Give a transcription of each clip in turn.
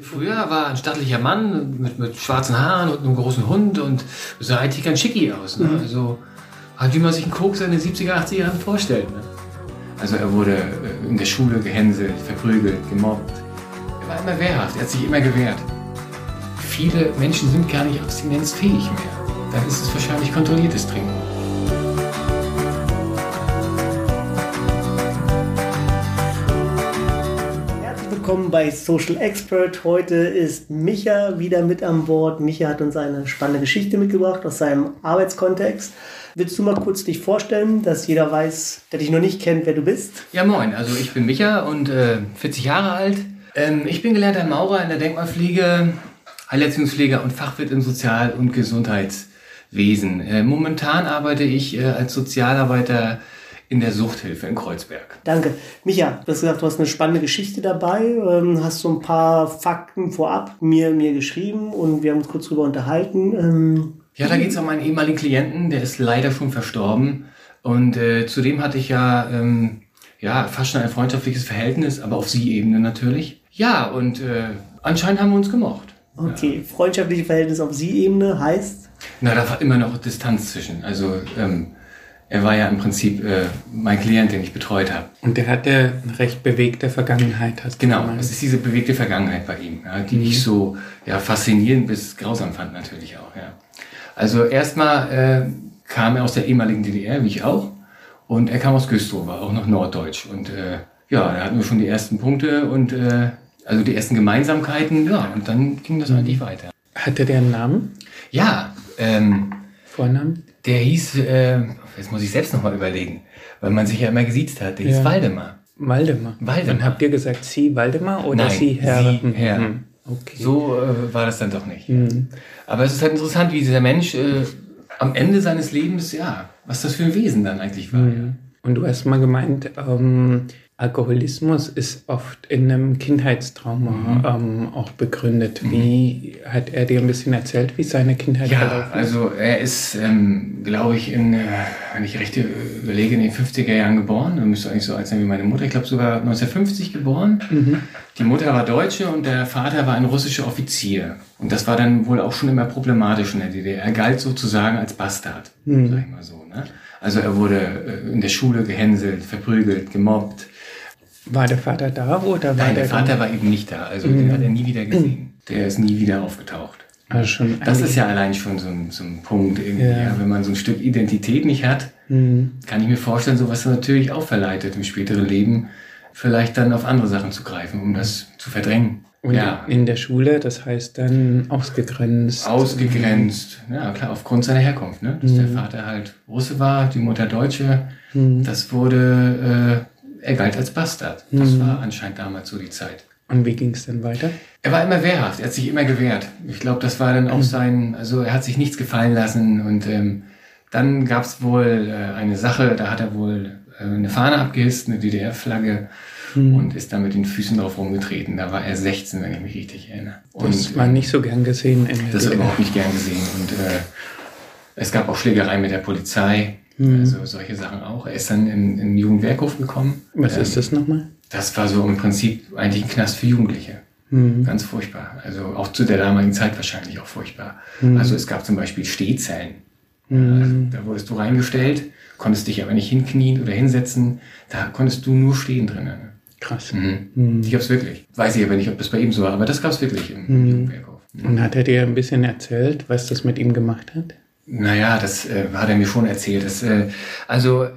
Früher war ein stattlicher Mann mit, mit schwarzen Haaren und einem großen Hund und sah eigentlich ganz schicki aus. Ne? Also halt, wie man sich einen Koks in den 70er, 80er Jahren vorstellt. Ne? Also er wurde äh, in der Schule gehänselt, verprügelt, gemobbt. Er war immer wehrhaft, er hat sich immer gewehrt. Viele Menschen sind gar nicht abstinenzfähig mehr. Dann ist es wahrscheinlich kontrolliertes Trinken. Willkommen bei Social Expert. Heute ist Micha wieder mit an Bord. Micha hat uns eine spannende Geschichte mitgebracht aus seinem Arbeitskontext. Willst du mal kurz dich vorstellen, dass jeder weiß, der dich noch nicht kennt, wer du bist? Ja, moin. Also ich bin Micha und äh, 40 Jahre alt. Ähm, ich bin gelernter Maurer in der Denkmalpflege, Heilerziehungspfleger und Fachwirt im Sozial- und Gesundheitswesen. Äh, momentan arbeite ich äh, als Sozialarbeiter in der Suchthilfe in Kreuzberg. Danke. Micha, du hast gesagt, du hast eine spannende Geschichte dabei, ähm, hast so ein paar Fakten vorab mir, mir geschrieben und wir haben uns kurz drüber unterhalten. Ähm, Ja, da geht es um einen ehemaligen Klienten, der ist leider schon verstorben. Und äh, zudem hatte ich ja, ähm, ja fast schon ein freundschaftliches Verhältnis, aber auf Sie-Ebene natürlich. Ja, und äh, anscheinend haben wir uns gemocht. okay, freundschaftliche Verhältnis auf Sie-Ebene heißt, Na, da war immer noch Distanz zwischen. Also ähm, er war ja im Prinzip äh, mein Klient, den ich betreut habe. Und der hatte eine recht bewegte Vergangenheit. Hast du Genau, es ist diese bewegte Vergangenheit bei ihm, ja, die ich so ja, faszinierend bis grausam fand natürlich auch. Ja. Also erstmal äh, kam er aus der ehemaligen DDR, wie ich auch, und er kam aus Güstrow, war auch noch Norddeutsch. Und äh, ja, da hatten wir schon die ersten Punkte und äh, also die ersten Gemeinsamkeiten, ja, und dann ging das eigentlich weiter. Hatte der einen Namen? Ja, ähm, Vornamen? Der hieß, äh, jetzt muss ich selbst nochmal überlegen, weil man sich ja immer gesiezt hat, der hieß Ja. Waldemar. Waldemar. Waldemar. Und habt ihr gesagt Sie Waldemar oder Nein, Sie Herr? Sie, Mhm. Herr. Mhm. Okay. So äh, war das dann doch nicht. Aber es ist halt interessant, wie dieser Mensch äh, am Ende seines Lebens, ja, was das für ein Wesen dann eigentlich war. Ja. Und du hast mal gemeint, ähm, Alkoholismus ist oft in einem Kindheitstrauma Mhm. ähm, auch begründet. Wie hat er dir ein bisschen erzählt, wie seine Kindheit Ja, verlaufen ist? also er ist, ähm, glaube ich, in, äh, wenn ich recht überlege, in den 50er Jahren geboren. Er müsste eigentlich so alt sein wie meine Mutter. Ich glaube sogar 1950 geboren. Die Mutter war Deutsche und der Vater war ein russischer Offizier. Und das war dann wohl auch schon immer problematisch in der DDR. Er galt sozusagen als Bastard, sag ich mal so. Ne? Also er wurde äh, in der Schule gehänselt, verprügelt, gemobbt. War der Vater da oder war Nein, der der Vater war eben nicht da. Also den hat er nie wieder gesehen. Der ist nie wieder aufgetaucht. Also Das ist ja allein schon so ein, so ein Punkt irgendwie. Ja. Ja. Wenn man so ein Stück Identität nicht hat, kann ich mir vorstellen, sowas natürlich auch verleitet im späteren Leben, vielleicht dann auf andere Sachen zu greifen, um das zu verdrängen. Und ja, in der Schule, das heißt dann ausgegrenzt. ausgegrenzt. Ja, klar, aufgrund seiner Herkunft. Ne? Dass der Vater halt Russe war, die Mutter Deutsche. Das wurde, äh, er galt als Bastard. Das war anscheinend damals so die Zeit. Und wie ging es dann weiter? Er war immer wehrhaft, er hat sich immer gewehrt. Ich glaube, das war dann auch sein, also er hat sich nichts gefallen lassen und ähm, dann gab es wohl äh, eine Sache, da hat er wohl äh, eine Fahne abgehisst, eine DDR-Flagge und ist dann mit den Füßen drauf rumgetreten. Da war er 16, wenn ich mich richtig erinnere. Und Das war nicht so gern gesehen in der das DDR. überhaupt nicht gern gesehen. Und äh, es gab auch Schlägereien mit der Polizei, also solche Sachen auch. Er ist dann in, in den Jugendwerkhof gekommen. Was Ähm, ist das nochmal? das war so im Prinzip eigentlich ein Knast für Jugendliche. Ganz furchtbar. Also auch zu der damaligen Zeit wahrscheinlich auch furchtbar. Also es gab zum Beispiel Stehzellen. Also, da wurdest du reingestellt, konntest dich aber nicht hinknien oder hinsetzen. Da konntest du nur stehen drinnen. Krass. Mhm. Die gab's wirklich. Weiß ich aber nicht, ob das bei ihm so war, aber das gab's wirklich im Jugendwerkhof. Und hat er dir ein bisschen erzählt, was das mit ihm gemacht hat? Naja, das äh, hat er mir schon erzählt. Das, äh, also äh,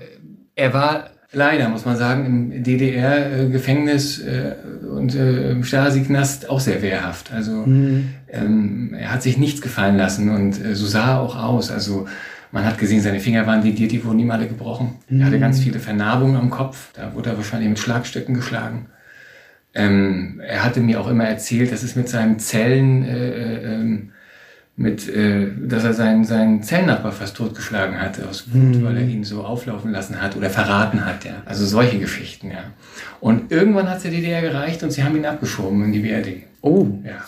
er war leider, muss man sagen, im DDR-Gefängnis äh, und äh, im Stasi-Knast auch sehr wehrhaft. Also ähm, er hat sich nichts gefallen lassen und äh, so sah er auch aus. Also man hat gesehen, seine Finger waren lediert, die wurden ihm alle gebrochen. Er hatte ganz viele Vernarbungen am Kopf. Da wurde er wahrscheinlich mit Schlagstöcken geschlagen. Ähm, er hatte mir auch immer erzählt, dass es mit seinen Zellen, äh, äh, ähm, mit, äh, dass er seinen, seinen Zellennachbar fast totgeschlagen hat aus Wut, weil er ihn so auflaufen lassen hat oder verraten hat, ja. Also solche Geschichten, ja. Und irgendwann hat es der DDR gereicht und sie haben ihn abgeschoben in die BRD. Oh, Ja.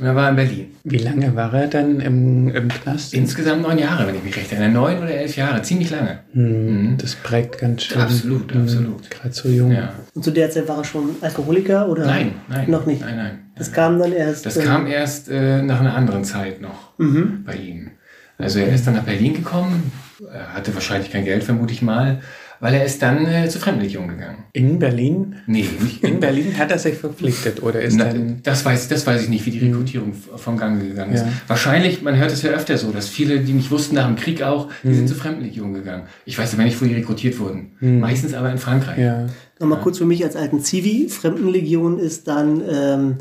Und dann war er in Berlin. Wie lange war er dann im, im Knast? Insgesamt neun Jahre, wenn ich mich recht erinnere. Neun oder elf Jahre, ziemlich lange. Hm, Das prägt ganz schön. Absolut, Hm, absolut. Gerade so jung. Ja. Und zu der Zeit war er schon Alkoholiker oder? Nein, nein. Noch nicht. Nein, nein. Das kam dann erst. Das äh, kam erst äh, nach einer anderen Zeit noch Mhm. bei ihm. Also er ist dann nach Berlin gekommen, er hatte wahrscheinlich kein Geld, vermute ich mal, weil er ist dann äh, zur Fremdlegion gegangen. In Berlin? Nee, nicht In Berlin hat er sich verpflichtet oder ist Na, dann. das, weiß, das weiß ich nicht, wie die Rekrutierung f- vom Gange gegangen ist. Ja. Wahrscheinlich, man hört es ja öfter so, dass viele, die nicht wussten nach dem Krieg auch, die Mhm. sind zur Fremdenlegion gegangen. Ich weiß aber nicht, wo die rekrutiert wurden. Meistens aber in Frankreich. Ja. Nochmal kurz für mich als alten Zivi. Fremdenlegion ist dann, ähm,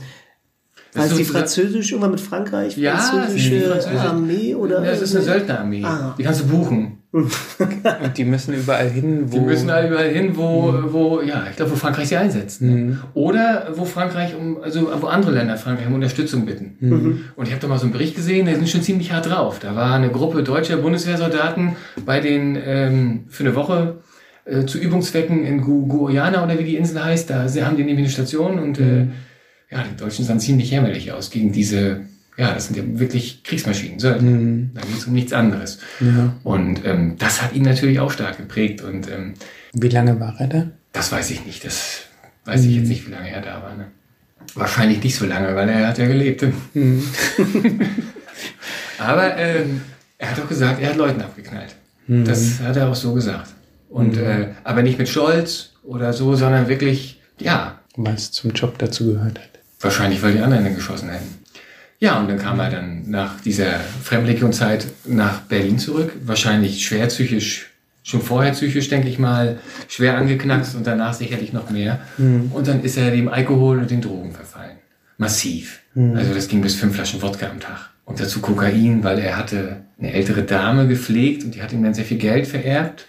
ist die französisch, irgendwann mit Frankreich? Ja, französische Armee oder? Das ist eine Söldnerarmee. Ah. Die kannst du buchen. Und die müssen überall hin, wo. Die müssen alle überall hin, wo, wo ja, ich glaube, wo Frankreich sie einsetzt. Ne? Oder wo Frankreich, um, also wo andere Länder Frankreich um Unterstützung bitten. Und ich habe da mal so einen Bericht gesehen, die sind schon ziemlich hart drauf. Da war eine Gruppe deutscher Bundeswehrsoldaten bei den ähm, für eine Woche äh, zu Übungszwecken in Gu Guyana oder wie die Insel heißt. Da sie haben die nämlich eine Station und äh, ja, die Deutschen sahen ziemlich jämmerlich aus gegen diese, ja, das sind ja wirklich Kriegsmaschinen. So, Da geht es um nichts anderes. Ja. Und ähm, das hat ihn natürlich auch stark geprägt. Und ähm, Wie lange war er da? das weiß ich nicht. Das weiß ich jetzt nicht, wie lange er da war. Ne? Wahrscheinlich nicht so lange, weil er hat ja gelebt. Aber ähm, er hat auch gesagt, er hat Leuten abgeknallt. Das hat er auch so gesagt. Und äh, aber nicht mit Stolz oder so, sondern wirklich, ja, Was zum Job dazu gehört hat. Wahrscheinlich, weil die anderen geschossen hätten. Ja, und dann kam er dann nach dieser Fremdlegionzeit nach Berlin zurück. Wahrscheinlich schwer psychisch, schon vorher psychisch, denke ich mal, schwer angeknackst und danach sicherlich noch mehr. Und dann ist er dem Alkohol und den Drogen verfallen. Massiv. Also das ging bis fünf Flaschen Wodka am Tag. Und dazu Kokain, weil er hatte eine ältere Dame gepflegt und die hat ihm dann sehr viel Geld vererbt.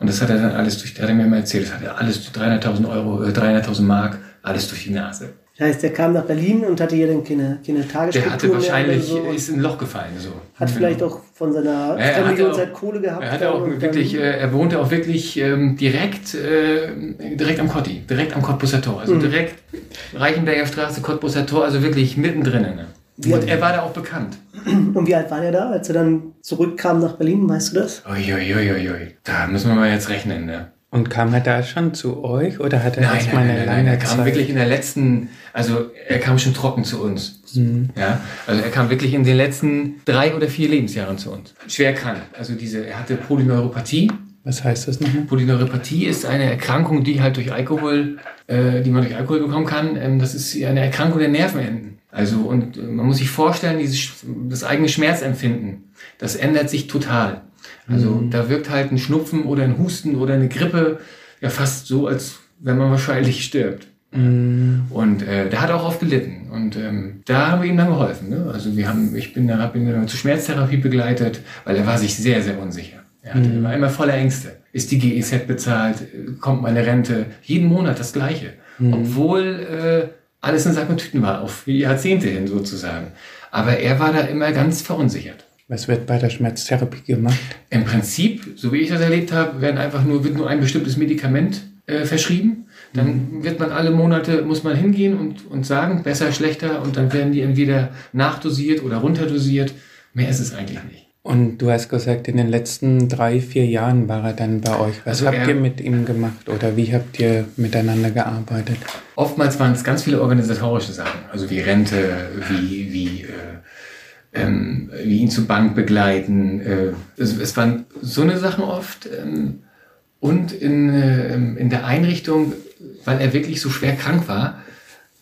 Und das hat er dann alles durch, hat er mir immer erzählt, das hat er alles durch 300.000 Euro, äh, 300.000 Mark, alles durch die Nase. Das heißt, der kam nach Berlin und hatte hier dann keine, keine Der Tagesstruktur hatte mehr wahrscheinlich, so. ist in ein Loch gefallen. So. Hat vielleicht auch von seiner Ja, er hatte auch- Kohle gehabt. Er hatte auch wirklich, dann- äh, er wohnte auch wirklich ähm, direkt, äh, direkt am Kotti, direkt am Cottbusser Tor. Mhm. Also direkt Reichenberger Straße, Cottbusser Tor, also wirklich mittendrin. Ne? Und er war da auch bekannt. Und wie alt war der da, als er dann zurückkam nach Berlin? Weißt du das? Uiuiuiui. Da müssen wir mal jetzt rechnen. Ne? Und kam er da schon zu euch oder hat er erstmal eine lange Er kam Zeit? wirklich in der letzten, also er kam schon trocken zu uns. Ja, also er kam wirklich in den letzten drei oder vier Lebensjahren zu uns. Schwer krank. Also diese, er hatte Polyneuropathie. Was heißt das nochmal? Polyneuropathie ist eine Erkrankung, die halt durch Alkohol, äh, die man durch Alkohol bekommen kann. Ähm, das ist eine Erkrankung der Nervenenden. Also und äh, man muss sich vorstellen, dieses das eigene Schmerzempfinden, das ändert sich total. Also da wirkt halt ein Schnupfen oder ein Husten oder eine Grippe ja fast so, als wenn man wahrscheinlich stirbt. Und äh, der hat auch oft gelitten. Und ähm, da haben wir ihm dann geholfen. Ne? Also wir haben, ich bin da, hab ihn dann zur Schmerztherapie begleitet, weil er war sich sehr, sehr unsicher. Er hatte, war immer voller Ängste. Ist die GEZ bezahlt? Kommt meine Rente? Jeden Monat das Gleiche. Obwohl äh, alles in Sack und Tüten war, auf Jahrzehnte hin sozusagen. Aber er war da immer ganz verunsichert. Was wird bei der Schmerztherapie gemacht? Im Prinzip, so wie ich das erlebt habe, werden einfach nur, wird nur ein bestimmtes Medikament äh, verschrieben. Dann wird man alle Monate, muss man hingehen und, und sagen, besser, schlechter, und dann werden die entweder nachdosiert oder runterdosiert. Mehr ist es eigentlich nicht. Und du hast gesagt, in den letzten drei, vier Jahren war er dann bei euch. Was Also habt ihr mit ihm gemacht oder wie habt ihr miteinander gearbeitet? Oftmals waren es ganz viele organisatorische Sachen, also wie Rente, wie, wie, äh, ähm, wie ihn zur Bank begleiten. Äh, es, es waren so eine Sachen oft. Ähm, und in, äh, in der Einrichtung, weil er wirklich so schwer krank war,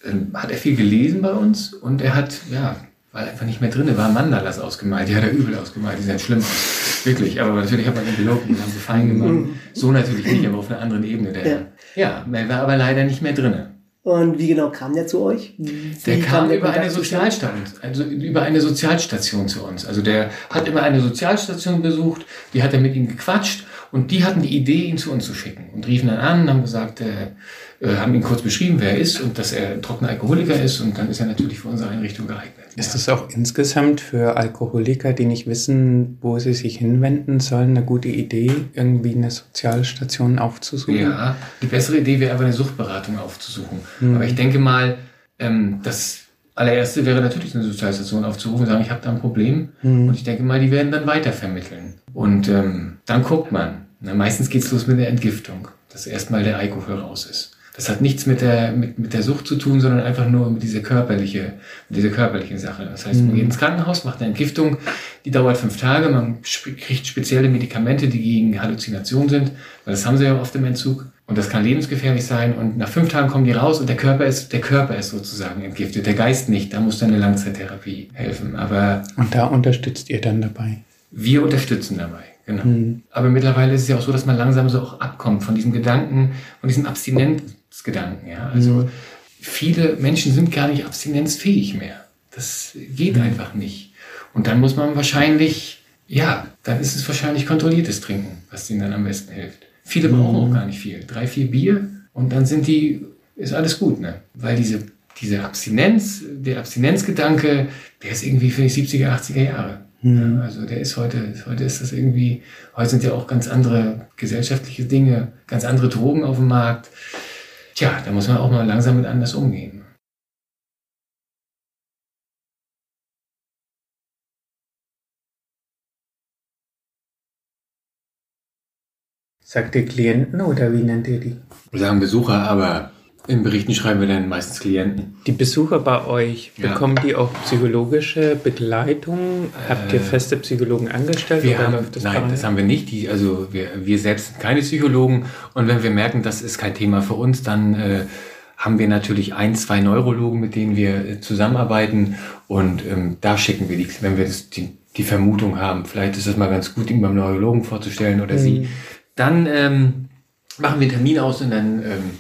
ähm, hat er viel gelesen bei uns und er hat, ja, weil er einfach nicht mehr drin war, Mandalas ausgemalt. Die hat er übel ausgemalt, die sind schlimm aus. Wirklich, aber natürlich hat man ihn gelobt und haben sie fein gemacht. So natürlich nicht, aber auf einer anderen Ebene. Der, ja. er war aber leider nicht mehr drinne. Und wie genau kam der zu euch? Wie Der kam der über eine Kontakt also über eine Sozialstation zu uns. Also der hat immer eine Sozialstation besucht, die hat er mit ihm gequatscht und die hatten die Idee, ihn zu uns zu schicken und riefen dann an, haben gesagt, äh, äh, haben ihn kurz beschrieben, wer er ist und dass er ein trockener Alkoholiker ist und dann ist er natürlich für unsere Einrichtung geeignet. Ist das auch insgesamt für Alkoholiker, die nicht wissen, wo sie sich hinwenden sollen, eine gute Idee, irgendwie eine Sozialstation aufzusuchen? Ja, die bessere Idee wäre aber eine Suchtberatung aufzusuchen. Aber ich denke mal, ähm, dass allererste wäre natürlich eine Sozialstation aufzurufen und sagen, ich habe da ein Problem. Mhm. Und ich denke mal, die werden dann weitervermitteln. Und ähm, dann guckt man. Na, meistens geht's los mit der Entgiftung, dass erstmal der Alkohol raus ist. Das hat nichts mit der, mit, mit der Sucht zu tun, sondern einfach nur mit dieser körperliche, mit dieser körperlichen Sache. Das heißt, man mhm. geht ins Krankenhaus, macht eine Entgiftung, die dauert fünf Tage, man kriegt spezielle Medikamente, die gegen Halluzinationen sind, weil das haben sie ja oft im Entzug. Und das kann lebensgefährlich sein. Und nach fünf Tagen kommen die raus und der Körper ist, der Körper ist sozusagen entgiftet, der Geist nicht. Da muss dann eine Langzeittherapie helfen. Aber. Und da unterstützt ihr dann dabei? Wir unterstützen dabei. Genau. Mhm. Aber mittlerweile ist es ja auch so, dass man langsam so auch abkommt von diesem Gedanken, von diesem Abstinenzgedanken. Ja? Also mhm. viele Menschen sind gar nicht abstinenzfähig mehr. Das geht mhm. einfach nicht. Und dann muss man wahrscheinlich, ja, dann ist es wahrscheinlich kontrolliertes Trinken, was ihnen dann am besten hilft. Viele brauchen auch mhm. gar nicht viel. Drei, vier Bier und dann sind die, ist alles gut, ne? Weil diese, diese Abstinenz, der Abstinenzgedanke, der ist irgendwie, finde ich, 70er, 80er Jahre. Mhm. Also der ist heute, heute ist das irgendwie, heute sind ja auch ganz andere gesellschaftliche Dinge, ganz andere Drogen auf dem Markt. Tja, da muss man auch mal langsam mit anders umgehen. Sagt ihr Klienten oder wie nennt ihr die? Wir sagen Besucher, aber in Berichten schreiben wir dann meistens Klienten. Die Besucher bei euch, ja. bekommen die auch psychologische Begleitung? Habt ihr äh, feste Psychologen angestellt? Wir haben, das nein, das haben wir nicht. Die, also wir, wir selbst sind keine Psychologen. Und wenn wir merken, das ist kein Thema für uns, dann äh, haben wir natürlich ein, zwei Neurologen, mit denen wir äh, zusammenarbeiten. Und ähm, da schicken wir die, wenn wir das, die, die Vermutung haben, vielleicht ist es mal ganz gut, ihn beim Neurologen vorzustellen oder mhm. sie. Dann ähm, machen wir einen Termin aus und dann ähm,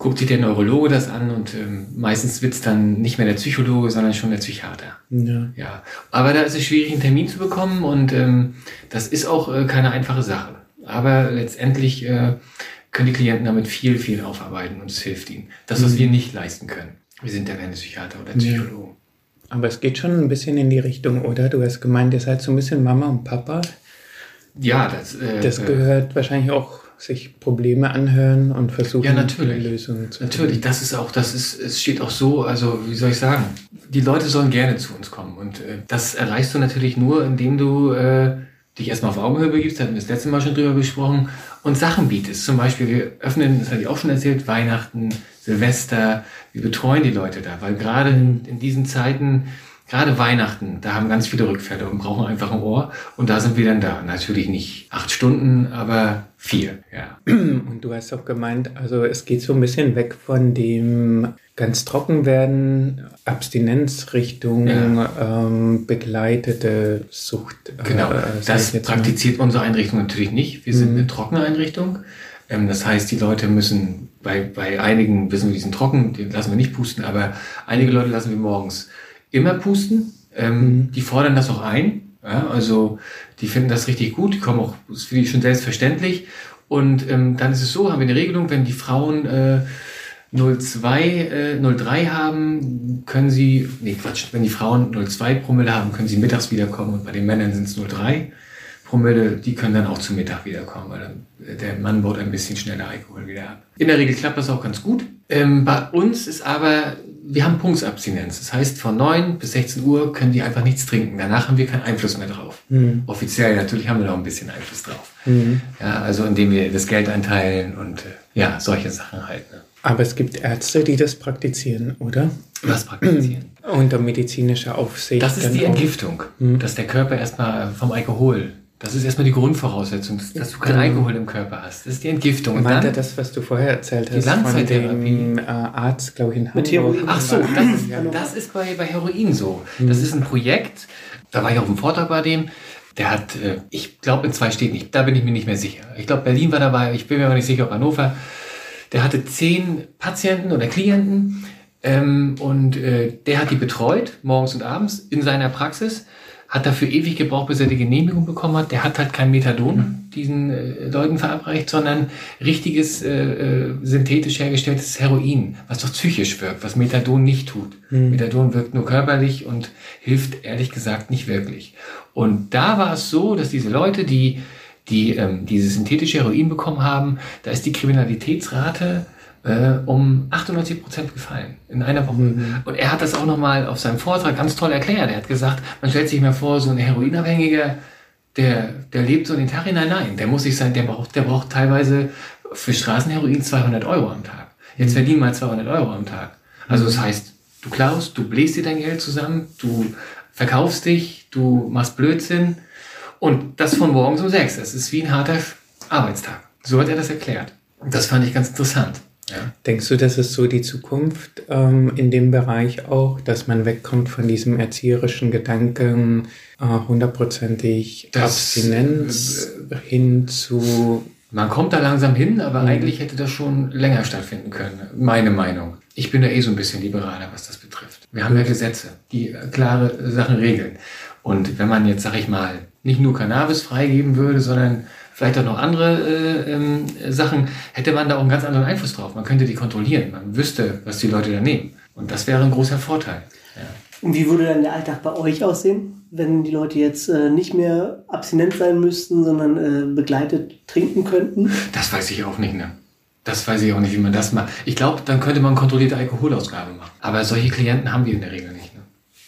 guckt sich der Neurologe das an und ähm, meistens wird's dann nicht mehr der Psychologe, sondern schon der Psychiater. Ja. ja. Aber da ist es schwierig, einen Termin zu bekommen und ähm, das ist auch äh, keine einfache Sache. Aber letztendlich äh, können die Klienten damit viel, viel aufarbeiten und es hilft ihnen. Das, was mhm. wir nicht leisten können. Wir sind ja keine Psychiater oder Psychologen. Aber es geht schon ein bisschen in die Richtung, oder? Du hast gemeint, ihr seid so ein bisschen Mama und Papa. Ja, das, äh, das gehört wahrscheinlich auch sich Probleme anhören und versuchen, ja, natürlich. Lösungen zu Natürlich, finden. das ist auch, das ist, es steht auch so, also wie soll ich sagen, die Leute sollen gerne zu uns kommen und äh, das erreichst du natürlich nur, indem du äh, dich erstmal auf Augenhöhe begibst, da hatten wir das letzte Mal schon drüber gesprochen, und Sachen bietest. Zum Beispiel, wir öffnen, das hatte ich auch schon erzählt, Weihnachten, Silvester, wir betreuen die Leute da, weil gerade in, in diesen Zeiten gerade Weihnachten, da haben ganz viele Rückfälle und brauchen einfach ein Ohr. Und da sind wir dann da. Natürlich nicht acht Stunden, aber vier, ja. Und du hast auch gemeint, also es geht so ein bisschen weg von dem ganz trocken werden, Abstinenzrichtung, ja. ähm, begleitete Sucht. Äh, genau, äh, das praktiziert mal. unsere Einrichtung natürlich nicht. Wir sind mhm. eine trockene Einrichtung. Ähm, das heißt, die Leute müssen, bei, bei einigen wissen wir, die sind trocken, die lassen wir nicht pusten, aber einige Leute lassen wir morgens immer pusten. Ähm, mhm. Die fordern das auch ein. Ja, also die finden das richtig gut, die kommen auch, das ist für die schon selbstverständlich. Und ähm, dann ist es so, haben wir eine Regelung, wenn die Frauen äh, 02, äh, 03 haben, können sie, nee Quatsch, wenn die Frauen 02 Promille haben, können sie mittags wiederkommen und bei den Männern sind es 03 Promille, die können dann auch zum Mittag wiederkommen, weil dann, der Mann baut ein bisschen schneller Alkohol wieder ab. In der Regel klappt das auch ganz gut. Ähm, bei uns ist aber wir haben Punktabstinenz. Das heißt, von 9 bis 16 Uhr können die einfach nichts trinken. Danach haben wir keinen Einfluss mehr drauf. Mhm. Offiziell natürlich haben wir noch ein bisschen Einfluss drauf. Mhm. Ja, also indem wir das Geld einteilen und äh, ja, solche Sachen halt. Ne? Aber es gibt Ärzte, die das praktizizieren, oder? Was praktizieren? Unter medizinischer Aufsicht. Das ist die Entgiftung, mhm. dass der Körper erstmal vom Alkohol das ist erstmal die Grundvoraussetzung, dass, du keinen genau. Alkohol im Körper hast. Das ist die Entgiftung. Und Meinte dann, das, was du vorher erzählt hast, die Langzeittherapie. von dem äh, Arzt, glaube ich, in Hamburg. Mit Heroin. Ach so, das ist, das ist bei, bei Heroin so. Mhm. Das ist ein Projekt, da war ich auf dem Vortrag bei dem, der hat, äh, ich glaube in zwei Städten, ich, da bin ich mir nicht mehr sicher. Ich glaube Berlin war dabei, ich bin mir aber nicht sicher, ob Hannover. Der hatte zehn Patienten oder Klienten ähm, und äh, der hat die betreut, morgens und abends in seiner Praxis hat dafür ewig gebraucht, bis er die Genehmigung bekommen hat. Der hat halt kein Methadon mhm. diesen äh, Leuten verabreicht, sondern richtiges äh, äh, synthetisch hergestelltes Heroin, was doch psychisch wirkt, was Methadon nicht tut. Mhm. Methadon wirkt nur körperlich und hilft ehrlich gesagt nicht wirklich. Und da war es so, dass diese Leute, die die ähm, dieses synthetische Heroin bekommen haben, da ist die Kriminalitätsrate äh, um 98 Prozent gefallen in einer Woche. Mhm. Und er hat das auch nochmal auf seinem Vortrag ganz toll erklärt. Er hat gesagt, man stellt sich mal vor, so ein Heroinabhängiger, der, der lebt so in den Tag hinein. Nein, der muss sich sein, der braucht, der braucht teilweise für Straßenheroin 200 Euro am Tag. Jetzt mhm. verdien mal 200 Euro am Tag. Also das heißt, du klaust, du bläst dir dein Geld zusammen, du verkaufst dich, du machst Blödsinn und das von morgens um sechs. Das ist wie ein harter Arbeitstag. So hat er das erklärt. Das fand ich ganz interessant. Ja. Denkst du, das ist so die Zukunft ähm, in dem Bereich auch, dass man wegkommt von diesem erzieherischen Gedanken, äh, hundertprozentig Abstinenz äh, hin zu. Man kommt da langsam hin, aber mhm. eigentlich hätte das schon länger stattfinden können. Meine Meinung. Ich bin da eh so ein bisschen liberaler, was das betrifft. Wir haben ja Gesetze, die klare Sachen regeln. Und wenn man jetzt, sag ich mal, nicht nur Cannabis freigeben würde, sondern vielleicht auch noch andere äh, ähm, Sachen, hätte man da auch einen ganz anderen Einfluss drauf. Man könnte die kontrollieren, man wüsste, was die Leute da nehmen. Und das wäre ein großer Vorteil. Ja. Und wie würde dann der Alltag bei euch aussehen, wenn die Leute jetzt äh, nicht mehr abstinent sein müssten, sondern äh, begleitet trinken könnten? Das weiß ich auch nicht, ne? Das weiß ich auch nicht, wie man das macht. Ich glaube, dann könnte man kontrollierte Alkoholausgabe machen. Aber solche Klienten haben wir in der Regel nicht. Ne?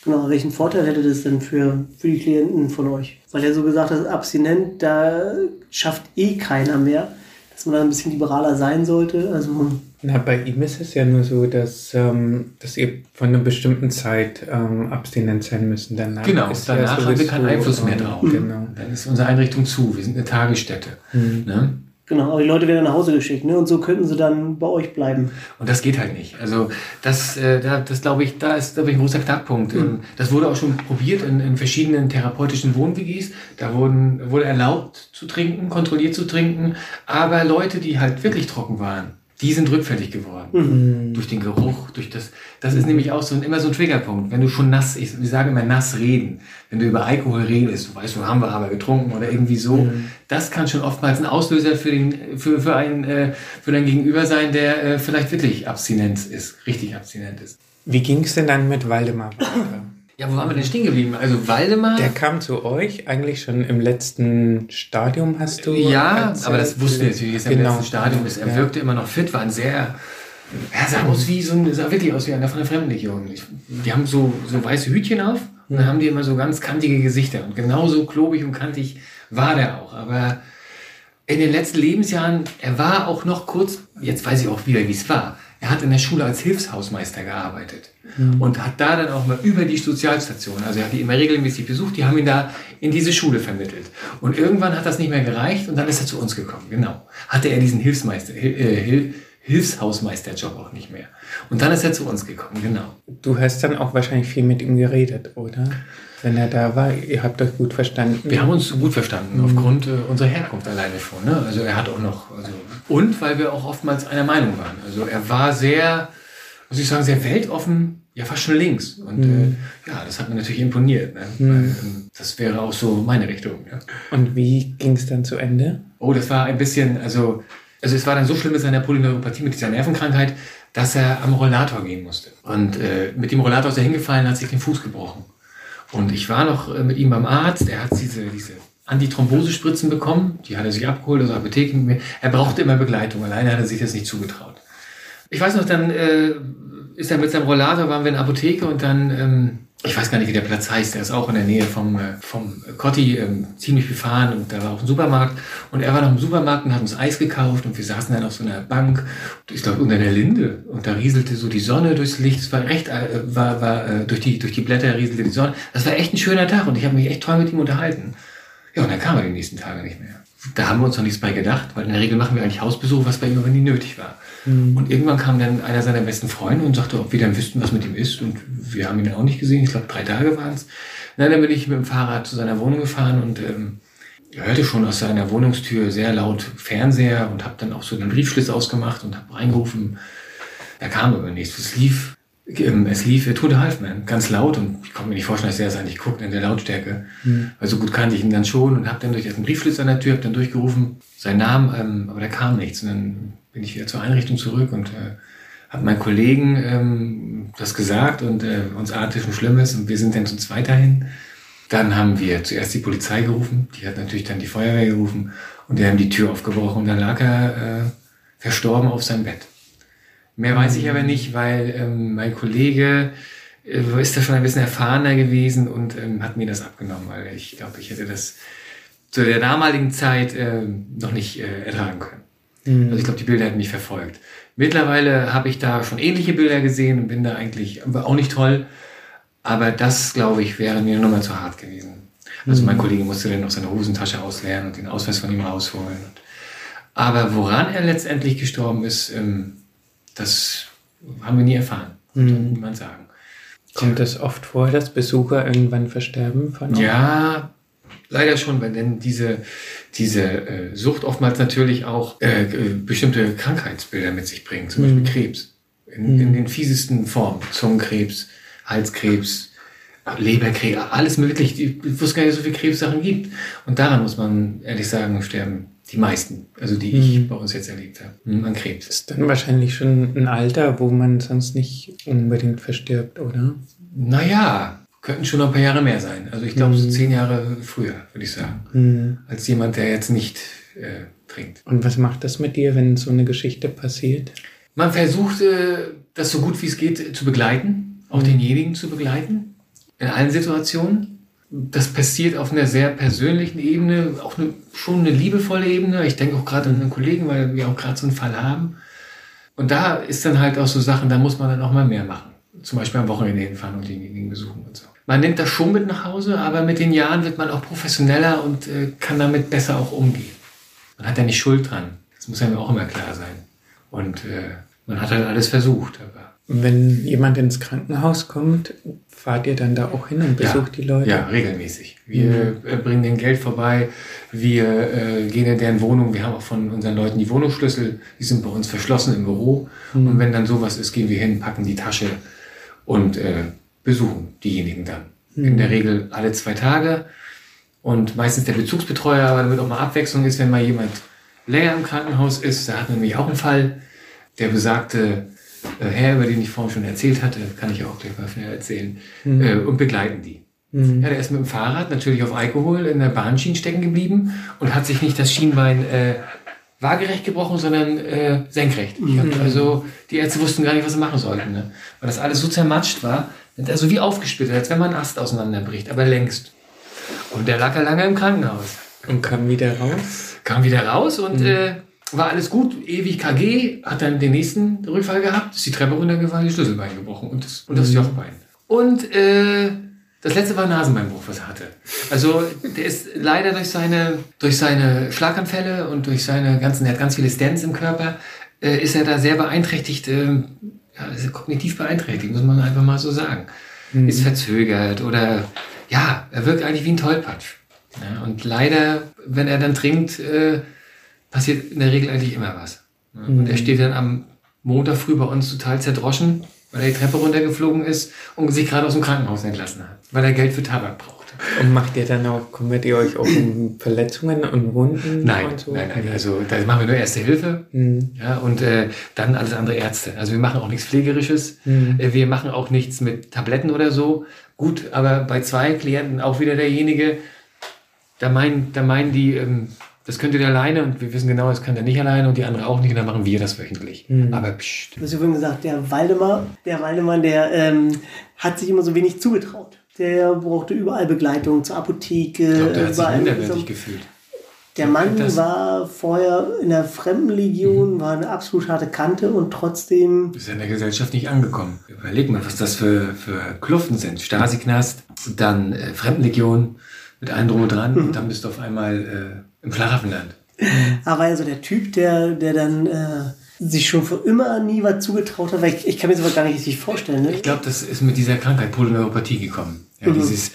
Genau, welchen Vorteil hätte das denn für, für die Klienten von euch? Weil er so gesagt hat, abstinent, da schafft eh keiner mehr, dass man da ein bisschen liberaler sein sollte. Also na, bei ihm ist es ja nur so, dass, ähm, dass ihr von einer bestimmten Zeit ähm, abstinent sein müssen. Danach genau, ist danach ja haben wir keinen Einfluss mehr drauf. Genau. Dann ist unsere Einrichtung zu. Wir sind eine Tagesstätte. Mhm. Ne? Genau, aber die Leute werden nach Hause geschickt, ne? Und so könnten sie dann bei euch bleiben. Und das geht halt nicht. Also das, äh, das glaube ich, da ist, glaube ich, ein großer Knackpunkt. Mhm. Das wurde auch schon probiert in, in verschiedenen therapeutischen Wohn-WGs. Da wurden, wurde erlaubt zu trinken, kontrolliert zu trinken. Aber Leute, die halt wirklich trocken waren, die sind rückfällig geworden. Mhm. Durch den Geruch, durch das. Das ist nämlich auch so immer so ein Triggerpunkt. Wenn du schon nass, ich, ich sage immer nass reden, wenn du über Alkohol redest, du weißt, wo haben wir aber getrunken oder irgendwie so, mhm. das kann schon oftmals ein Auslöser für den, für, für einen, äh, für dein Gegenüber sein, der äh, vielleicht wirklich abstinent ist, richtig abstinent ist. Wie ging es denn dann mit Waldemar weiter? Ja, wo waren wir denn stehen geblieben? Also Waldemar. Der kam zu euch eigentlich schon im letzten Stadium, hast du. Ja, erzählt. aber das wussten wir natürlich, er genau. im letzten Stadium ist. Er ja. wirkte immer noch fit, war ein sehr. Er sah aus wie so ein, sah wirklich aus wie einer von der Fremdenlegion. Die haben so, so weiße Hütchen auf und dann haben die immer so ganz kantige Gesichter. Und genauso klobig und kantig war der auch. Aber in den letzten Lebensjahren, er war auch noch kurz, jetzt weiß ich auch wieder, wie es war. Er hat in der Schule als Hilfshausmeister gearbeitet mhm. und hat da dann auch mal über die Sozialstation, also er hat die immer regelmäßig besucht, die haben ihn da in diese Schule vermittelt. Und irgendwann hat das nicht mehr gereicht und dann ist er zu uns gekommen, genau. Hatte er diesen Hilfsmeister, äh, Hilfshausmeisterjob auch nicht mehr. Und dann ist er zu uns gekommen, genau. Du hast dann auch wahrscheinlich viel mit ihm geredet, oder? Wenn er da war, ihr habt euch gut verstanden. Wir haben uns gut verstanden, mhm. aufgrund äh, unserer Herkunft alleine schon. Ne? Also er hat auch noch, also, und weil wir auch oftmals einer Meinung waren. Also er war sehr, muss ich sagen, sehr weltoffen, ja fast schon links. Und mhm. äh, ja, das hat mir natürlich imponiert. Ne? Mhm. Weil, ähm, das wäre auch so meine Richtung. Ja. Und wie ging es dann zu Ende? Oh, das war ein bisschen, also, also es war dann so schlimm mit seiner Polyneuropathie, mit dieser Nervenkrankheit, dass er am Rollator gehen musste. Und äh, mit dem Rollator ist er hingefallen, hat sich den Fuß gebrochen. Und ich war noch äh, mit ihm beim Arzt, er hat diese, diese Antithrombosespritzen bekommen, die hat er sich abgeholt aus der Apotheke mit mir. Er brauchte immer Begleitung, alleine hat er sich das nicht zugetraut. Ich weiß noch, dann äh, ist er mit seinem Rollator, waren wir in der Apotheke und dann, ähm, ich weiß gar nicht, wie der Platz heißt, der ist auch in der Nähe vom, äh, vom Cotti ähm, ziemlich befahren und da war auch ein Supermarkt und er war noch im Supermarkt und hat uns Eis gekauft und wir saßen dann auf so einer Bank, ich glaube unter der Linde und da rieselte so die Sonne durchs Licht, es war recht, äh, war, war äh, durch, die, durch die Blätter rieselte die Sonne, das war echt ein schöner Tag und ich habe mich echt toll mit ihm unterhalten. Ja, und dann kam er die nächsten Tage nicht mehr. Da haben wir uns noch nichts bei gedacht, weil in der Regel machen wir eigentlich Hausbesuche, was bei ihm aber nie nötig war. Mhm. Und irgendwann kam dann einer seiner besten Freunde und sagte, ob wir dann wüssten, was mit ihm ist. Und wir haben ihn auch nicht gesehen. Ich glaube, drei Tage waren es. Dann bin ich mit dem Fahrrad zu seiner Wohnung gefahren und ähm, hörte schon aus seiner Wohnungstür sehr laut Fernseher und habe dann auch so den Briefschlitz ausgemacht und habe reingerufen. Er kam aber nichts. Es lief ähm, es lief Tour de Halfman, ganz laut und ich konnte mir nicht vorstellen, dass er es eigentlich guckt in der Lautstärke. Mhm. Weil so gut kannte ich ihn dann schon und habe dann durch den Briefschlitz an der Tür, hab dann durchgerufen, seinen Namen, ähm, aber da kam nichts. Und dann bin ich wieder zur Einrichtung zurück und äh, habe meinen Kollegen ähm, das gesagt und äh, uns ahnte schon Schlimmes und wir sind dann zu zweit dahin. Dann haben wir zuerst die Polizei gerufen, die hat natürlich dann die Feuerwehr gerufen und die haben die Tür aufgebrochen und dann lag er äh, verstorben auf seinem Bett. Mehr weiß ich aber nicht, weil ähm, mein Kollege äh, ist da schon ein bisschen erfahrener gewesen und ähm, hat mir das abgenommen, weil ich glaube, ich hätte das zu der damaligen Zeit äh, noch nicht äh, ertragen können. Mhm. Also ich glaube, die Bilder hätten mich verfolgt. Mittlerweile habe ich da schon ähnliche Bilder gesehen und bin da eigentlich auch nicht toll. Aber das, glaube ich, wäre mir nochmal zu hart gewesen. Also mein mhm. Kollege musste dann noch seine Hosentasche ausleeren und den Ausweis von ihm rausholen. Aber woran er letztendlich gestorben ist, ähm, das haben wir nie erfahren. Mhm. niemand sagen. Kommt es oft vor, dass Besucher irgendwann versterben von Ja, leider schon, weil denn diese, diese äh, Sucht oftmals natürlich auch äh, äh bestimmte Krankheitsbilder mit sich bringt, zum mhm. Beispiel Krebs. In, mhm. in den fiesesten Formen. Zungenkrebs, Halskrebs, Leberkrebs, alles möglich. Ich wusste gar nicht, so viele Krebssachen gibt. Und daran muss man ehrlich sagen, sterben die meisten, also die ich mhm. bei uns jetzt erlebt habe, hm, an Krebs. Ist dann wahrscheinlich schon ein Alter, wo man sonst nicht unbedingt verstirbt, oder? Naja, könnten schon noch ein paar Jahre mehr sein. Also ich glaube, mhm. so zehn Jahre früher, würde ich sagen. Mhm. Als jemand, der jetzt nicht äh, trinkt. Und was macht das mit dir, wenn so eine Geschichte passiert? Man versucht, äh, das so gut wie es geht zu begleiten, auch mhm. denjenigen zu begleiten, in allen Situationen das passiert auf einer sehr persönlichen Ebene, auch eine, schon eine liebevolle Ebene. Ich denke auch gerade an einen Kollegen, weil wir auch gerade so einen Fall haben. Und da ist dann halt auch so Sachen, da muss man dann auch mal mehr machen. Zum Beispiel am Wochenende hinfahren und denjenigen besuchen und so. Man nimmt das schon mit nach Hause, aber mit den Jahren wird man auch professioneller und äh, kann damit besser auch umgehen. Man hat ja nicht Schuld dran. Das muss einem auch immer klar sein. Und äh, man hat halt alles versucht. Aber wenn jemand ins Krankenhaus kommt, fahrt ihr dann da auch hin und besucht ja, die Leute? Ja, regelmäßig. Wir mhm. Äh, bringen den Geld vorbei, wir äh, gehen in deren Wohnung, wir haben auch von unseren Leuten die Wohnungsschlüssel, die sind bei uns verschlossen im Büro. Mhm. Und wenn dann sowas ist, gehen wir hin, packen die Tasche und äh, besuchen diejenigen dann. Mhm. In der Regel alle zwei Tage. Und meistens der Bezugsbetreuer, aber damit auch mal Abwechslung ist, wenn mal jemand länger im Krankenhaus ist. Da hatten wir nämlich auch einen Fall, der besagte äh, Herr, über den ich vorhin schon erzählt hatte, kann ich auch gleich mal schnell erzählen, mhm. äh, und begleiten die. Mhm. Ja, der ist mit dem Fahrrad natürlich auf Alkohol in der Bahnschiene stecken geblieben und hat sich nicht das Schienbein äh, waagerecht gebrochen, sondern äh, senkrecht. Mhm. also die Ärzte wussten gar nicht, was sie machen sollten, ne? weil das alles so zermatscht war, also wie aufgesplittert, als wenn man einen Ast auseinanderbricht, aber längst. Und der lag ja lange im Krankenhaus. Und kam wieder raus? Kam wieder raus und mhm. äh, war alles gut, ewig KG, hat dann den nächsten Rückfall gehabt, ist die Treppe runtergefallen, die Schlüsselbein gebrochen und das, und das mhm. Jochbein. Und äh, das letzte war Nasenbeinbruch, was er hatte. Also der ist leider durch seine, durch seine Schlaganfälle und durch seine ganzen, er hat ganz viele Stents im Körper, äh, ist er da sehr beeinträchtigt, ja, ist kognitiv beeinträchtigt, muss man einfach mal so sagen. Mhm. Ist verzögert oder ja, er wirkt eigentlich wie ein Tollpatsch. Ja, und leider, wenn er dann trinkt, äh, passiert in der Regel eigentlich immer was. Mhm. Und er steht dann am Montag früh bei uns total zerdroschen, weil er die Treppe runtergeflogen ist und sich gerade aus dem Krankenhaus entlassen hat, weil er Geld für Tabak brauchte. Und macht ihr dann auch, kümmert ihr euch auch um Verletzungen und Wunden? Nein, und so? nein, nein, also da machen wir nur Erste Hilfe mhm. ja, und äh, dann alles andere Ärzte. Also wir machen auch nichts Pflegerisches, mhm. äh, wir machen auch nichts mit Tabletten oder so. Gut, aber bei zwei Klienten auch wieder derjenige, da meinen, da meinen die, ähm, das könnt ihr alleine und wir wissen genau, das kann er nicht alleine und die andere auch nicht und dann machen wir das wöchentlich. Mhm. Aber pst. Du hast ja vorhin gesagt, der Waldemar, der Waldemar, der ähm, hat sich immer so wenig zugetraut. Der brauchte überall Begleitung zur Apotheke. Ich glaub, der hat sich minderwertig gefühlt. Der Mann war vorher in der Fremdenlegion, mhm. war eine absolut harte Kante und trotzdem. Ist in der Gesellschaft nicht angekommen. Überleg mal, was das für, für Kluften sind. Stasi-Knast, dann äh, Fremdenlegion mit einem Drum dran mhm. und dann bist du auf einmal äh, im Schlaraffenland. Aber war ja so der Typ, der, der dann äh, sich schon für immer nie was zugetraut hat, weil ich, ich kann mir das aber gar nicht richtig vorstellen. Ne? Ich glaube, das ist mit dieser Krankheit Polyneuropathie gekommen. Ja, mhm. dieses,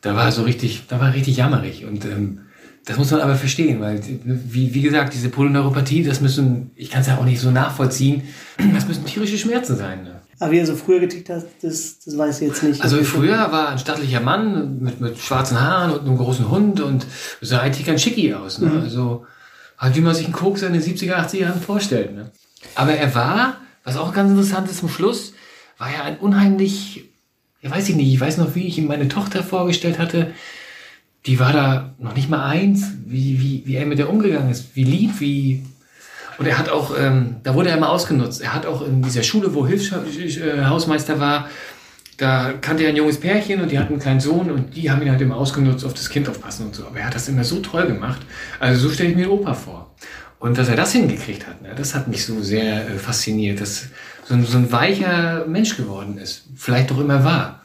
da war so richtig, da war richtig jammerig und ähm, das muss man aber verstehen, weil, wie, wie gesagt, diese Polyneuropathie, das müssen, ich kann es ja auch nicht so nachvollziehen, das müssen tierische Schmerzen sein. Ne? Aber wie er so früher getickt hat, das, das weiß ich jetzt nicht. Also früher war ein stattlicher Mann mit, mit schwarzen Haaren und einem großen Hund und sah eigentlich ganz schicki aus. Ne? Mhm. Also halt wie man sich einen Koks in den 70er, 80er Jahren vorstellt. Ne? Aber er war, was auch ganz interessant ist zum Schluss, war ja ein unheimlich, ja weiß ich nicht, ich weiß noch, wie ich ihm meine Tochter vorgestellt hatte. Die war da noch nicht mal eins, wie, wie, wie er mit der umgegangen ist, wie lieb, wie Und er hat auch, ähm, da wurde er immer ausgenutzt. Er hat auch in dieser Schule, wo Hilfshausmeister war, da kannte er ein junges Pärchen und die hatten einen kleinen Sohn und die haben ihn halt immer ausgenutzt, auf das Kind aufpassen und so. Aber er hat das immer so toll gemacht. Also so stelle ich mir Opa vor. Und dass er das hingekriegt hat, ne, das hat mich so sehr äh, fasziniert, dass so ein, so ein weicher Mensch geworden ist. Vielleicht doch immer war.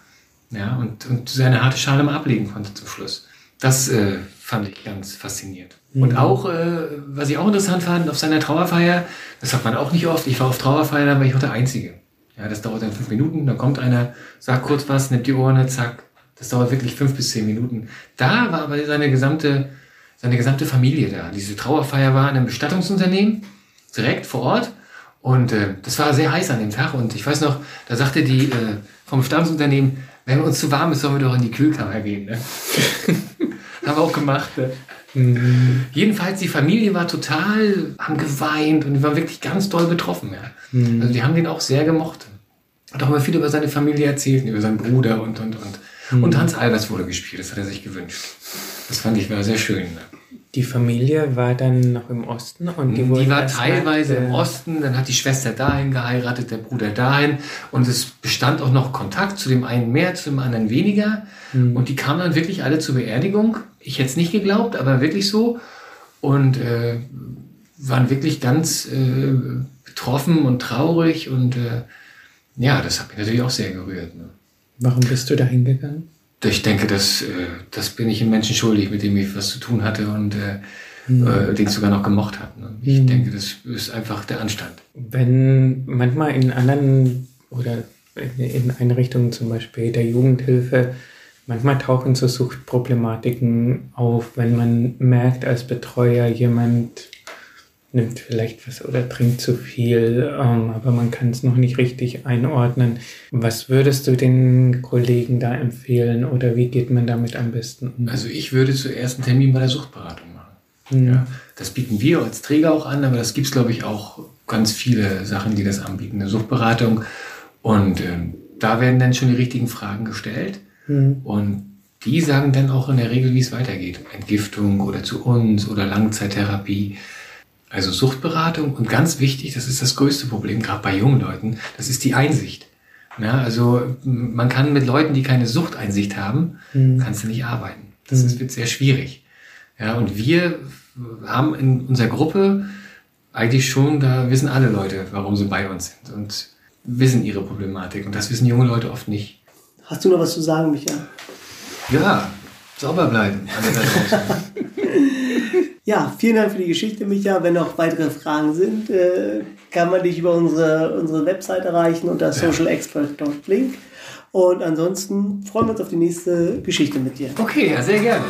Ja, und, und seine harte Schale mal ablegen konnte zum Schluss. Das äh, fand ich ganz faszinierend. Mhm. Und auch, äh, was ich auch interessant fand, auf seiner Trauerfeier, das hat man auch nicht oft, ich war auf Trauerfeier, da war ich auch der Einzige. Ja, das dauert dann fünf Minuten, dann kommt einer, sagt kurz was, nimmt die Ohren, zack. Das dauert wirklich fünf bis zehn Minuten. Da war aber seine gesamte, seine gesamte Familie da. Diese Trauerfeier war in einem Bestattungsunternehmen, direkt vor Ort. Und äh, das war sehr heiß an dem Tag. Und ich weiß noch, da sagte die äh, vom Bestattungsunternehmen, wenn uns zu warm ist, sollen wir doch in die Kühlkammer gehen. Ne? Haben wir auch gemacht. Ne? Mhm. Jedenfalls, die Familie war total, haben geweint und die waren wirklich ganz doll betroffen. Ja. Mhm. Also die haben den auch sehr gemocht. Hat auch immer viel über seine Familie erzählt, über seinen Bruder und, und, und. Mhm. Und Hans Albers wurde gespielt, das hat er sich gewünscht. Das fand ich war sehr schön. Die Familie war dann noch im Osten und die, die war teilweise im Osten, dann hat die Schwester dahin geheiratet, der Bruder dahin und es bestand auch noch Kontakt zu dem einen mehr, zu dem anderen weniger mhm. und die kamen dann wirklich alle zur Beerdigung. Ich hätte es nicht geglaubt, aber wirklich so und äh, waren wirklich ganz äh, betroffen und traurig und äh, ja, das hat mich natürlich auch sehr gerührt. Ne? Warum bist du da hingegangen? Ich denke, das, äh, das bin ich einem Menschen schuldig, mit dem ich was zu tun hatte und äh, mhm. den ich sogar noch gemocht habe. Ne? Ich mhm. denke, das ist einfach der Anstand. Wenn manchmal in anderen oder in Einrichtungen zum Beispiel der Jugendhilfe, manchmal tauchen so Suchtproblematiken auf, wenn man merkt als Betreuer, jemand nimmt vielleicht was oder trinkt zu viel, ähm, aber man kann es noch nicht richtig einordnen. Was würdest du den Kollegen da empfehlen oder wie geht man damit am besten um? Also ich würde zuerst einen Termin bei der Suchtberatung machen. Mhm. Ja, das bieten wir als Träger auch an, aber das gibt es, glaube ich, auch ganz viele Sachen, die das anbieten. Eine Suchtberatung und äh, da werden dann schon die richtigen Fragen gestellt mhm. und die sagen dann auch in der Regel, wie es weitergeht. Entgiftung oder zu uns oder Langzeittherapie. Also Suchtberatung und ganz wichtig, das ist das größte Problem, gerade bei jungen Leuten, das ist die Einsicht. Ja, also man kann mit Leuten, die keine Suchteinsicht haben, mhm. kannst du nicht arbeiten. Das mhm. ist, wird sehr schwierig. Ja, und wir haben in unserer Gruppe eigentlich schon, da wissen alle Leute, warum sie bei uns sind und wissen ihre Problematik. Und das wissen junge Leute oft nicht. Hast du noch was zu sagen, Michael? Ja, sauber bleiben. Alle da draußen. Ja, vielen Dank für die Geschichte, Micha. Wenn noch weitere Fragen sind, äh, kann man dich über unsere, unsere Website erreichen unter socialexpert.link. Und ansonsten freuen wir uns auf die nächste Geschichte mit dir. Okay, ja, sehr gerne.